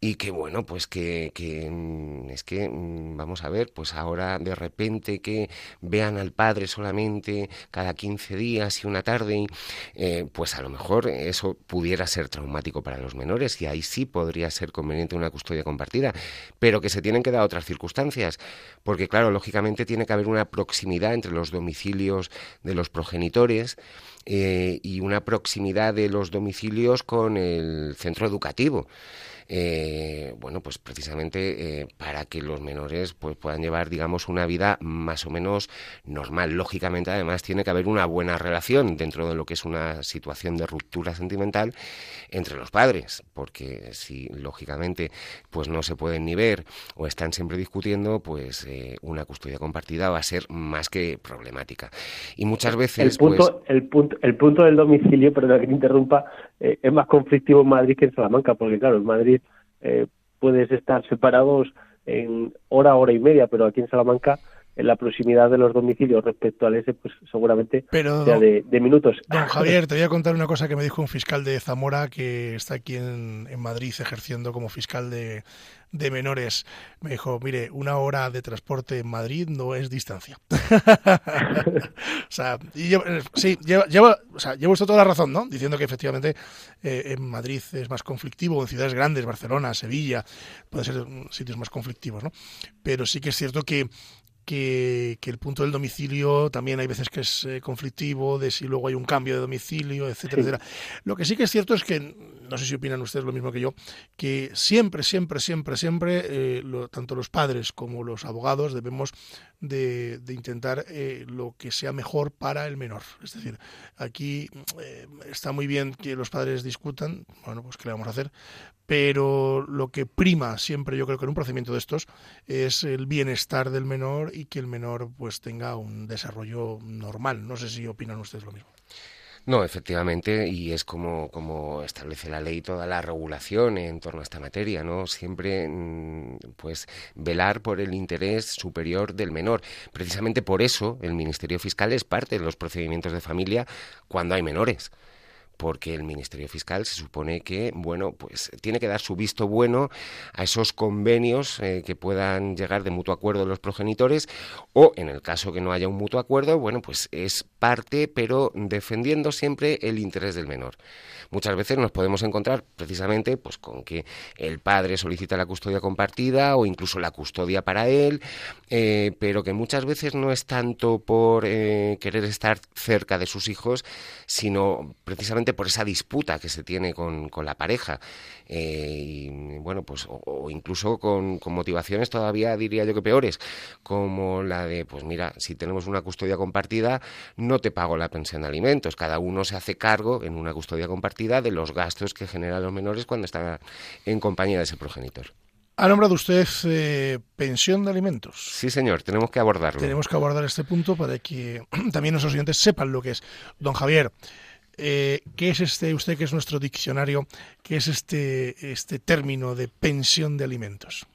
C: y que bueno, pues que, mm, es que, mm, vamos a ver, pues ahora de repente que vean al padre solamente cada 15 días y una tarde, eh, pues a lo mejor eso pudiera ser traumático para los menores y ahí sí podría ser conveniente una custodia compartida, pero que se tienen que dar otras circunstancias, porque claro, lógicamente tiene que haber una proximidad entre los domicilios de los progenitores, eh, y una proximidad de los domicilios con el centro educativo eh, bueno, pues precisamente eh, para que los menores pues, puedan llevar, digamos, una vida más o menos normal. Lógicamente, además, tiene que haber una buena relación dentro de lo que es una situación de ruptura sentimental entre los padres, porque si, lógicamente, pues no se pueden ni ver o están siempre discutiendo, pues eh, una custodia compartida va a ser más que problemática. Y muchas veces...
D: El punto,
C: pues,
D: el punto, el punto del domicilio, perdón que te interrumpa, eh, es más conflictivo en Madrid que en Salamanca, porque claro, en Madrid eh, puedes estar separados en hora, hora y media, pero aquí en Salamanca en la proximidad de los domicilios respecto al ese, pues seguramente sea de, minutos.
A: Don Javier, te voy a contar una cosa que me dijo un fiscal de Zamora que está aquí en, en Madrid ejerciendo como fiscal de, de menores. Me dijo, mire, una hora de transporte en Madrid no es distancia. o sea, y yo, eh, sí, llevo, o sea, llevo toda la razón, ¿no? Diciendo que efectivamente eh, en Madrid es más conflictivo, en ciudades grandes, Barcelona, Sevilla, pueden ser sitios más conflictivos, ¿no? Pero sí que es cierto que que, el punto del domicilio también hay veces que es eh, conflictivo, de si luego hay un cambio de domicilio, etcétera, etcétera. Lo que sí que es cierto es que, no sé si opinan ustedes lo mismo que yo, que siempre, siempre, siempre, siempre, eh, tanto los padres como los abogados debemos de, intentar eh, lo que sea mejor para el menor. Es decir, aquí está muy bien que los padres discutan, bueno, pues qué le vamos a hacer, pero lo que prima siempre yo creo que en un procedimiento de estos es el bienestar del menor y que el menor pues tenga un desarrollo normal. No sé si opinan ustedes lo mismo.
C: No, efectivamente, y es como, como establece la ley toda la regulación en torno a esta materia, ¿no? Siempre, mm, pues, velar por el interés superior del menor. Precisamente por eso el Ministerio Fiscal es parte de los procedimientos de familia cuando hay menores porque el Ministerio Fiscal se supone que, bueno, pues tiene que dar su visto bueno a esos convenios eh, que puedan llegar de mutuo acuerdo los progenitores o, en el caso que no haya un mutuo acuerdo, bueno, pues es parte, pero defendiendo siempre el interés del menor. Muchas veces nos podemos encontrar precisamente pues con que el padre solicita la custodia compartida o incluso la custodia para él, eh, pero que muchas veces no es tanto por eh, querer estar cerca de sus hijos, sino precisamente por esa disputa que se tiene con, con la pareja. Eh, y bueno, pues, o, incluso con, con, motivaciones todavía diría yo que peores, como la de, pues mira, si tenemos una custodia compartida, no te pago la pensión de alimentos. Cada uno se hace cargo en una custodia compartida de los gastos que generan los menores cuando están en compañía de ese progenitor.
A: ¿Ha nombrado usted eh, pensión de alimentos?
C: Sí, señor, tenemos que abordarlo.
A: Tenemos que abordar este punto para que también nuestros oyentes sepan lo que es. Don Javier, eh, ¿qué es este, usted que es nuestro diccionario, qué es este, este término de pensión de alimentos?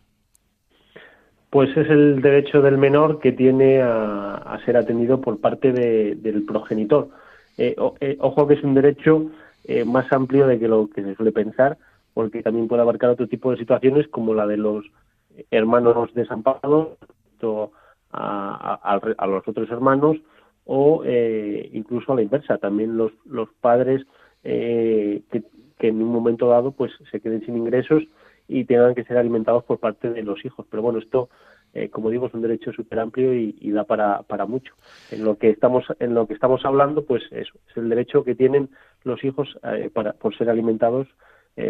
D: Pues es el derecho del menor que tiene a, ser atendido por parte del progenitor. Eh, eh, ojo que es un derecho más amplio de que lo que se suele pensar, porque también puede abarcar otro tipo de situaciones como la de los hermanos desamparados a, a, los otros hermanos o eh, incluso a la inversa, también los, los padres eh, que, en un momento dado pues se queden sin ingresos y tengan que ser alimentados por parte de los hijos. Pero bueno, esto, eh, como digo, es un derecho súper amplio y, da para, para mucho. En lo que estamos en lo que estamos hablando, pues eso, es el derecho que tienen los hijos para, por ser alimentados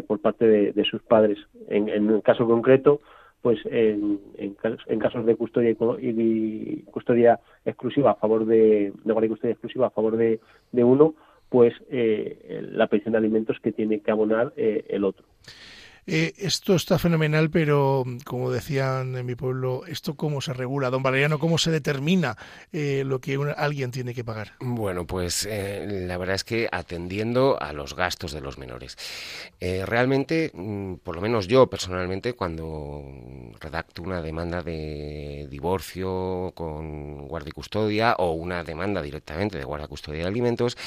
D: por parte de, sus padres. En, en el caso concreto, pues en, en, casos de custodia y, custodia exclusiva a favor de, de guardia y custodia exclusiva a favor de, de uno, pues eh, la pensión de alimentos que tiene que abonar eh, el otro.
A: Eh, esto está fenomenal, pero como decían en mi pueblo, ¿esto cómo se regula? Don Valeriano, ¿cómo se determina eh, lo que alguien tiene que pagar?
C: Bueno, pues eh, la verdad es que atendiendo a los gastos de los menores. realmente, mm, por lo menos yo personalmente, cuando redacto una demanda de divorcio con guardia y custodia o una demanda directamente de guardia custodia de alimentos,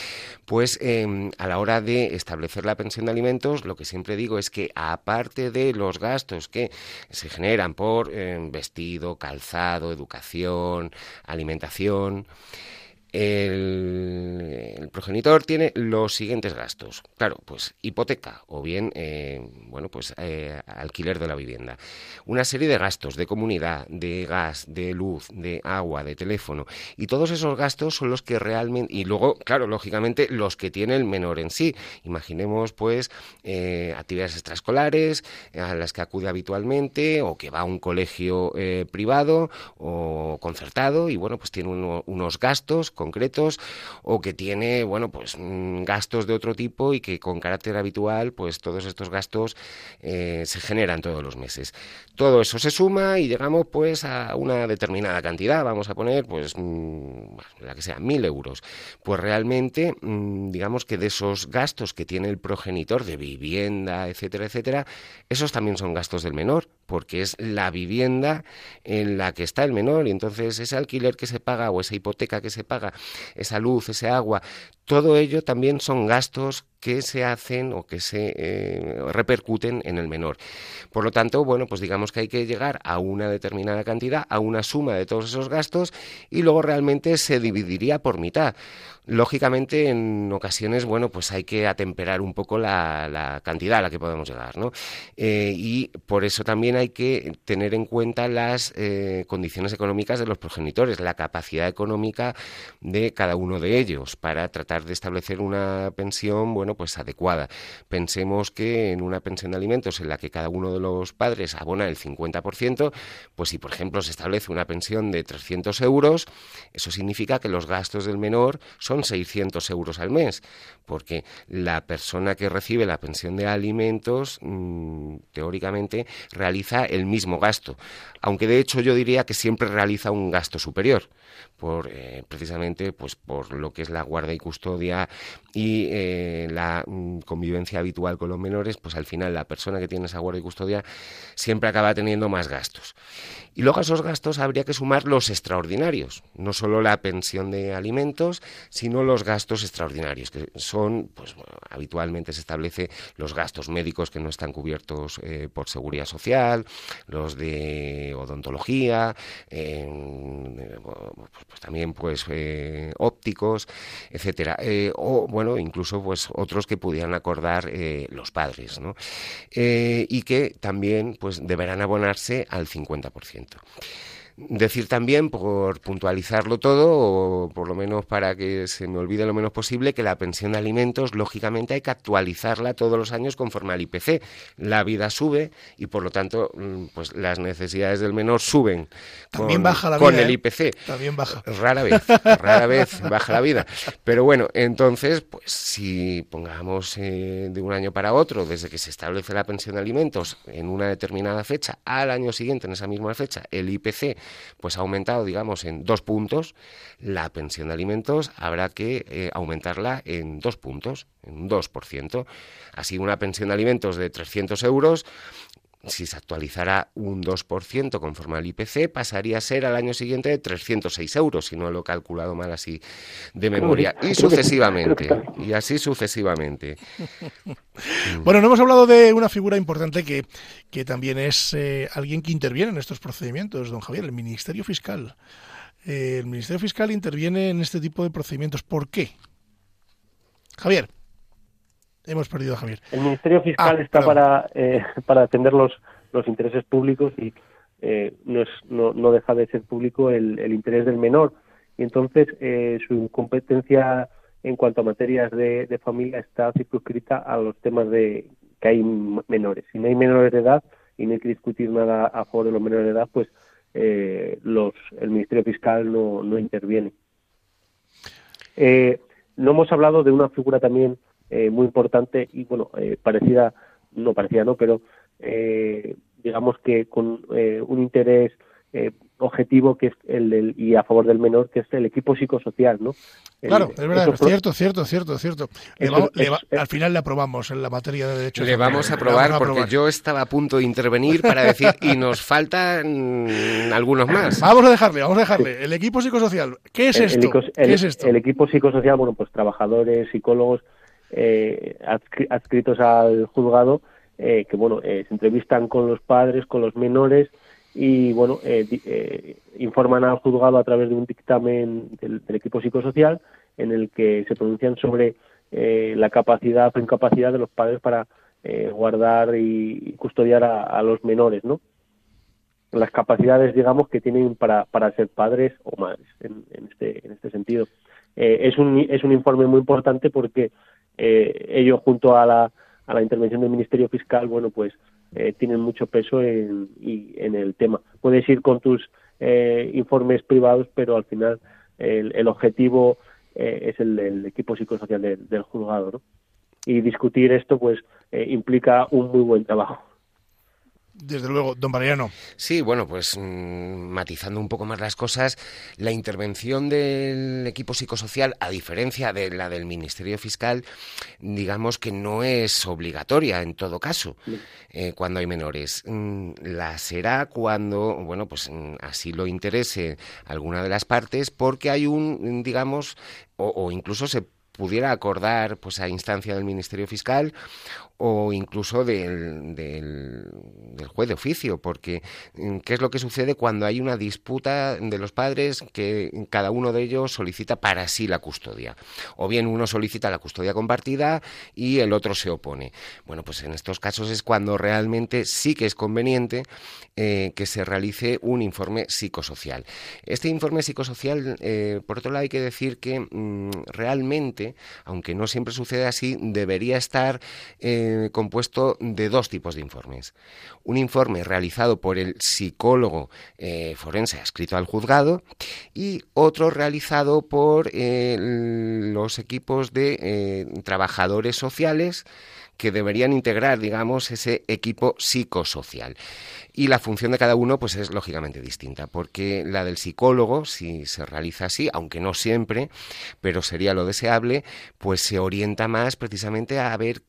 C: pues em, a la hora de establecer la pensión de alimentos, lo que siempre digo es que a aparte de los gastos que se generan por eh, vestido, calzado, educación, alimentación, el, progenitor tiene los siguientes gastos. Claro, pues hipoteca o bien, eh, bueno, pues eh, alquiler de la vivienda. Una serie de gastos de comunidad, de gas, de luz, de agua, de teléfono. Y todos esos gastos son los que realmente... Y luego, claro, lógicamente, los que tiene el menor en sí. Imaginemos, pues, eh, actividades extraescolares a las que acude habitualmente o que va a un colegio privado o concertado y, bueno, pues tiene unos gastos concretos o que tiene, bueno, pues mm, gastos de otro tipo y que con carácter habitual, pues todos estos gastos eh, se generan todos los meses. Todo eso se suma y llegamos pues a una determinada cantidad, vamos a poner pues mm, la que sea, mil euros. Pues realmente, mm, digamos que de esos gastos que tiene el progenitor de vivienda, etcétera, etcétera, esos también son gastos del menor, porque es la vivienda en la que está el menor y entonces ese alquiler que se paga o esa hipoteca que se paga esa luz, ese agua, todo ello también son gastos que se hacen o que se eh, repercuten en el menor. Por lo tanto, bueno, pues digamos que hay que llegar a una determinada cantidad, a una suma de todos esos gastos y luego realmente se dividiría por mitad. Lógicamente, en ocasiones, bueno, pues hay que atemperar un poco la, cantidad a la que podemos llegar, ¿no? Eh, y por eso también hay que tener en cuenta las eh, condiciones económicas de los progenitores, la capacidad económica de cada uno de ellos para tratar de establecer una pensión, bueno, pues adecuada. Pensemos que en una pensión de alimentos en la que cada uno de los padres abona el 50%, pues si por ejemplo se establece una pensión de 300 euros, eso significa que los gastos del menor son 600 euros al mes, porque la persona que recibe la pensión de alimentos mm, teóricamente realiza el mismo gasto, aunque de hecho yo diría que siempre realiza un gasto superior por eh, precisamente pues por lo que es la guarda y custodia y eh, la mm, convivencia habitual con los menores, pues al final la persona que tiene esa guarda y custodia siempre acaba teniendo más gastos. Y luego a esos gastos habría que sumar los extraordinarios, no solo la pensión de alimentos, sino los gastos extraordinarios, que son, pues habitualmente se establece los gastos médicos que no están cubiertos eh, por seguridad social, los de odontología, pues, pues, también pues eh, ópticos, etcétera, eh, o bueno incluso pues otros que pudieran acordar los padres, ¿no? y que también pues deberán abonarse al 50%. Decir también, por puntualizarlo todo, o por lo menos para que se me olvide lo menos posible, que la pensión de alimentos, lógicamente, hay que actualizarla todos los años conforme al IPC. La vida sube y, por lo tanto, mm, pues las necesidades del menor suben
A: También con, baja la
C: con
A: el
C: ¿eh? IPC.
A: También baja.
C: Rara vez, rara vez baja la vida. Pero bueno, entonces, pues si pongamos eh, de un año para otro, desde que se establece la pensión de alimentos en una determinada fecha, al año siguiente, en esa misma fecha, el IPC pues ha aumentado, digamos, en dos puntos, la pensión de alimentos habrá que eh, aumentarla en dos puntos, en un 2%. Así, una pensión de alimentos de 300 euros si se actualizara un 2% conforme al IPC, pasaría a ser al año siguiente de 306 euros, si no lo he calculado mal así de memoria. Y sucesivamente, y así sucesivamente.
A: Bueno, no hemos hablado de una figura importante que, que también es eh, alguien que interviene en estos procedimientos, don Javier, el Ministerio Fiscal. Eh, el Ministerio Fiscal interviene en este tipo de procedimientos. ¿Por qué? Javier. Hemos perdido a Javier.
D: El Ministerio Fiscal
A: Ah,
D: está
A: perdón.
D: para, eh, para atender los, los intereses públicos y eh, no, es, no, no deja de ser público el, el interés del menor. Y entonces eh, su competencia en cuanto a materias de, de familia está circunscrita a los temas de que hay menores. Si no hay menores de edad y no hay que discutir nada a favor de los menores de edad, pues eh, los, el Ministerio Fiscal no, no interviene. Eh, no hemos hablado de una figura también eh, muy importante y bueno eh, parecida no parecida no pero eh, digamos que con eh, un interés eh, objetivo que es el del, y a favor del menor que es el equipo psicosocial no El-
A: Claro, es verdad,
D: pro-
A: cierto, cierto, cierto, cierto. Le vamos- le va- al final le aprobamos en la materia de derechos.
C: Le vamos a
A: Le
C: probar
A: vamos a
C: porque
A: aprobar.
C: yo estaba a punto de intervenir para decir y nos faltan algunos más.
A: Vamos a dejarle, vamos a dejarle. El equipo psicosocial. ¿Qué es
D: el-
A: esto?
D: el,
A: ¿Qué es esto?
D: el equipo psicosocial, bueno, pues trabajadores, psicólogos eh, adscri- adscritos al juzgado, eh, que bueno, eh, se entrevistan con los padres, con los menores y bueno, eh, eh, informan al juzgado a través de un dictamen del, equipo psicosocial en el que se pronuncian sobre eh, la capacidad o incapacidad de los padres para guardar y, custodiar a, los menores, ¿no? las capacidades, digamos, que tienen para, para ser padres o madres en, en este, en este sentido. Es, un, es un informe muy importante porque eh, ello, junto a la, a la intervención del Ministerio Fiscal, bueno, pues eh, tienen mucho peso en, y, en el tema. Puedes ir con tus eh, informes privados, pero al final el, el objetivo eh, es el del equipo psicosocial del, del juzgado, ¿no? Y discutir esto, pues, eh, implica un muy buen trabajo.
A: Desde luego, don Mariano.
C: Sí, bueno, pues mm, matizando un poco más las cosas, la intervención del equipo psicosocial, a diferencia de la del Ministerio Fiscal, digamos que no es obligatoria en todo caso eh, cuando hay menores. Mm, La será cuando, bueno, pues mm, así lo interese alguna de las partes, porque hay un, digamos, o, o incluso se pudiera acordar pues a instancia del Ministerio Fiscal o incluso del, del, juez de oficio, porque mm, ¿qué es lo que sucede cuando hay una disputa de los padres que cada uno de ellos solicita para sí la custodia? O bien uno solicita la custodia compartida y el otro se opone. Bueno, pues en estos casos es cuando realmente sí que es conveniente eh, que se realice un informe psicosocial. Este informe psicosocial, eh, por otro lado, hay que decir que mm, realmente, aunque no siempre sucede así, debería estar eh, compuesto de dos tipos de informes. Un informe realizado por el psicólogo eh, forense adscrito al juzgado y otro realizado por eh, los equipos de trabajadores sociales que deberían integrar, digamos, ese equipo psicosocial. Y la función de cada uno, pues es lógicamente distinta, porque la del psicólogo, si se realiza así, aunque no siempre, pero sería lo deseable, pues se orienta más precisamente a ver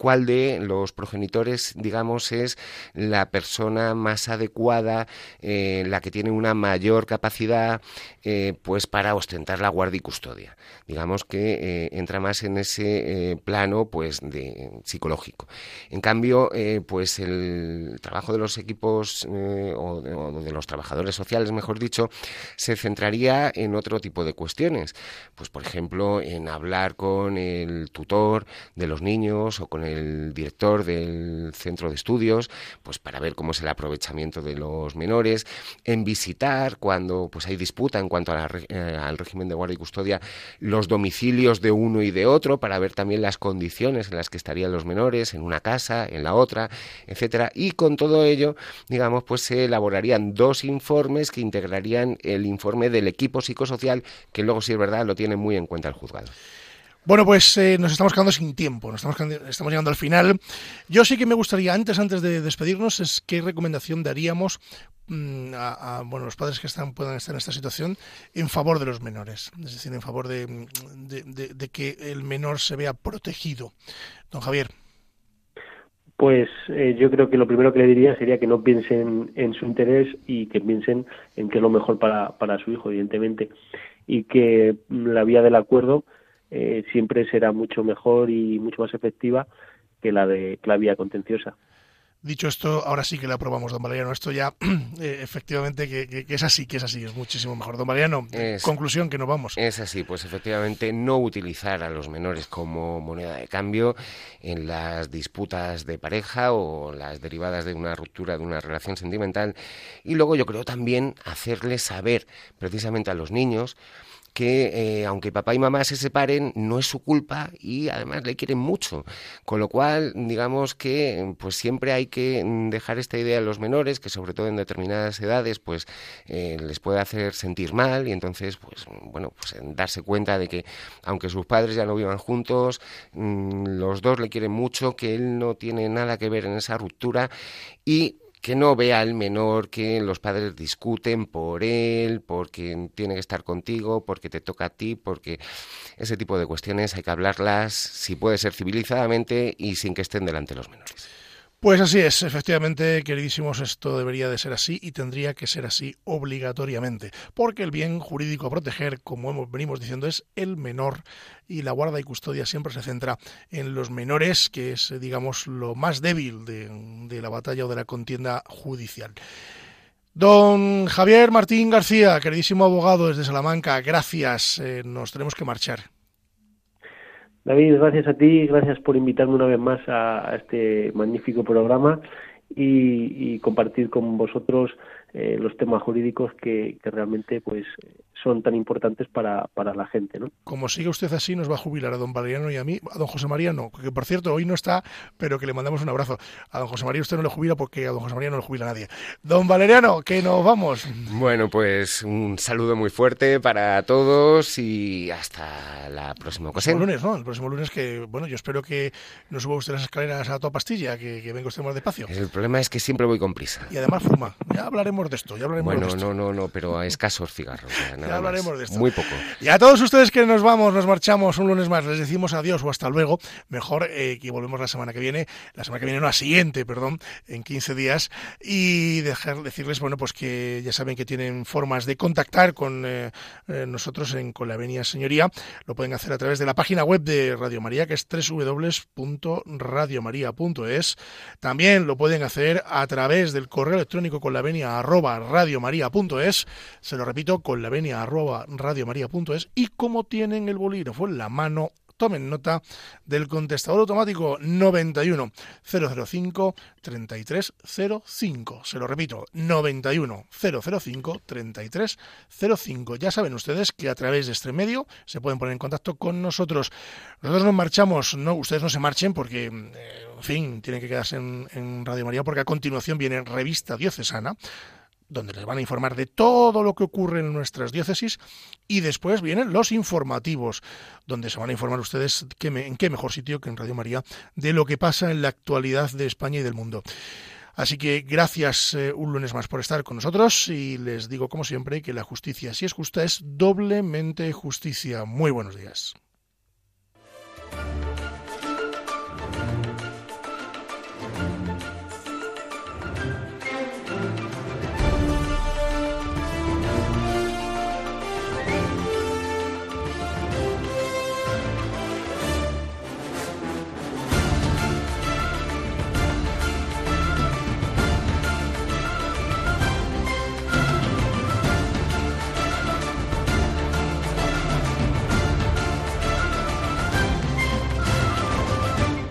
C: cuál de los progenitores, digamos, es la persona más adecuada, eh, la que tiene una mayor capacidad, eh, pues para ostentar la guardia y custodia. Digamos que eh, entra más en ese plano, pues, de psicológico. En cambio, pues el trabajo de los equipos o, de, o de los trabajadores sociales, mejor dicho, se centraría en otro tipo de cuestiones. Pues, por ejemplo, en hablar con el tutor de los niños o con el el director del centro de estudios, pues para ver cómo es el aprovechamiento de los menores, en visitar cuando pues hay disputa en cuanto a la, eh, al régimen de guardia y custodia, los domicilios de uno y de otro, para ver también las condiciones en las que estarían los menores, en una casa, en la otra, etcétera. Y con todo ello, digamos, pues se elaborarían dos informes que integrarían el informe del equipo psicosocial, que luego, si es verdad, lo tiene muy en cuenta el juzgado.
A: Bueno, pues eh, nos estamos quedando sin tiempo, nos estamos, llegando al final. Yo sí que me gustaría, antes, antes de despedirnos, es qué recomendación daríamos mm, a, bueno, los padres que están, puedan estar en esta situación en favor de los menores, es decir, en favor de, que el menor se vea protegido. Don Javier.
D: Pues eh, yo creo que lo primero que le diría sería que no piensen en su interés y que piensen en qué es lo mejor para, su hijo, evidentemente, y que la vía del acuerdo eh, siempre será mucho mejor y mucho más efectiva que la de la vía contenciosa.
A: Dicho esto, ahora sí que le aprobamos, don Valeriano. Esto ya, eh, efectivamente, que, que- que es así, que es así, es muchísimo mejor. Don Valeriano,
C: Es-
A: conclusión, que nos vamos.
C: Es así, pues efectivamente no utilizar a los menores como moneda de cambio en las disputas de pareja o las derivadas de una ruptura de una relación sentimental. Y luego yo creo también hacerles saber precisamente a los niños que eh, aunque papá y mamá se separen no es su culpa y además le quieren mucho. Con lo cual digamos que pues siempre hay que mm, dejar esta idea a los menores que sobre todo en determinadas edades pues eh, les puede hacer sentir mal y entonces pues bueno pues darse cuenta de que aunque sus padres ya no vivan juntos mm, los dos le quieren mucho que él no tiene nada que ver en esa ruptura y que no vea al menor que los padres discuten por él, porque tiene que estar contigo, porque te toca a ti, porque ese tipo de cuestiones hay que hablarlas, si puede ser civilizadamente y sin que estén delante los menores.
A: Pues así es, efectivamente, queridísimos, esto debería de ser así y tendría que ser así obligatoriamente, porque el bien jurídico a proteger, como hemos, venimos diciendo, es el menor y la guarda y custodia siempre se centra en los menores, que es, digamos, lo más débil de, de la batalla o de la contienda judicial. Don Javier Martín García, queridísimo abogado desde Salamanca, gracias, eh, nos tenemos que marchar.
D: David, gracias a ti, gracias por invitarme una vez más a, este magnífico programa y, y compartir con vosotros eh, los temas jurídicos que, que realmente pues son tan importantes para, para la gente, ¿no?
A: Como siga usted así, nos va a jubilar a don Valeriano y a mí, a don José María no, que por cierto hoy no está, pero que le mandamos un abrazo. A don José María usted no le jubila porque a don José María no le jubila nadie. Don Valeriano, que nos vamos.
C: Bueno, pues un saludo muy fuerte para todos y hasta la próxima
A: El
C: ocasión.
A: lunes, ¿no? El próximo lunes que, bueno, yo espero que no suba usted las escaleras a toda pastilla, que, que venga usted más despacio.
C: El problema es que siempre voy con prisa.
A: Y además fuma. Ya hablaremos de esto, ya hablaremos
C: Bueno,
A: de esto.
C: no, no, no, pero a escasos cigarros. ya, nada
A: hablaremos de esto.
C: Muy poco.
A: Y a todos ustedes que nos vamos, nos marchamos un lunes más, les decimos adiós o hasta luego. Mejor eh, que volvemos la semana que viene, la semana que viene, no, la siguiente, perdón, en 15 días. Y dejar, decirles, bueno, pues que ya saben que tienen formas de contactar con eh, eh, nosotros en Con la Venia Señoría. Lo pueden hacer a través de la página web de Radio María, que es www.radiomaria.es. También lo pueden hacer a través del correo electrónico con la venia arroba radiomaria.es. Se lo repito, con la venia arroba radiomaria.es. Y como tienen el bolígrafo en la mano, tomen nota del contestador automático 91 005 3305. Se lo repito, 91 005 3305. Ya saben ustedes que a través de este medio se pueden poner en contacto con nosotros. Nosotros nos marchamos, no, ustedes no se marchen porque, eh, en fin, tienen que quedarse en, en Radio María porque a continuación viene Revista Diocesana donde les van a informar de todo lo que ocurre en nuestras diócesis y después vienen los informativos, donde se van a informar ustedes en qué mejor sitio que en Radio María de lo que pasa en la actualidad de España y del mundo. Así que gracias eh, un lunes más por estar con nosotros y les digo como siempre que la justicia, si es justa, es doblemente justicia. Muy buenos días.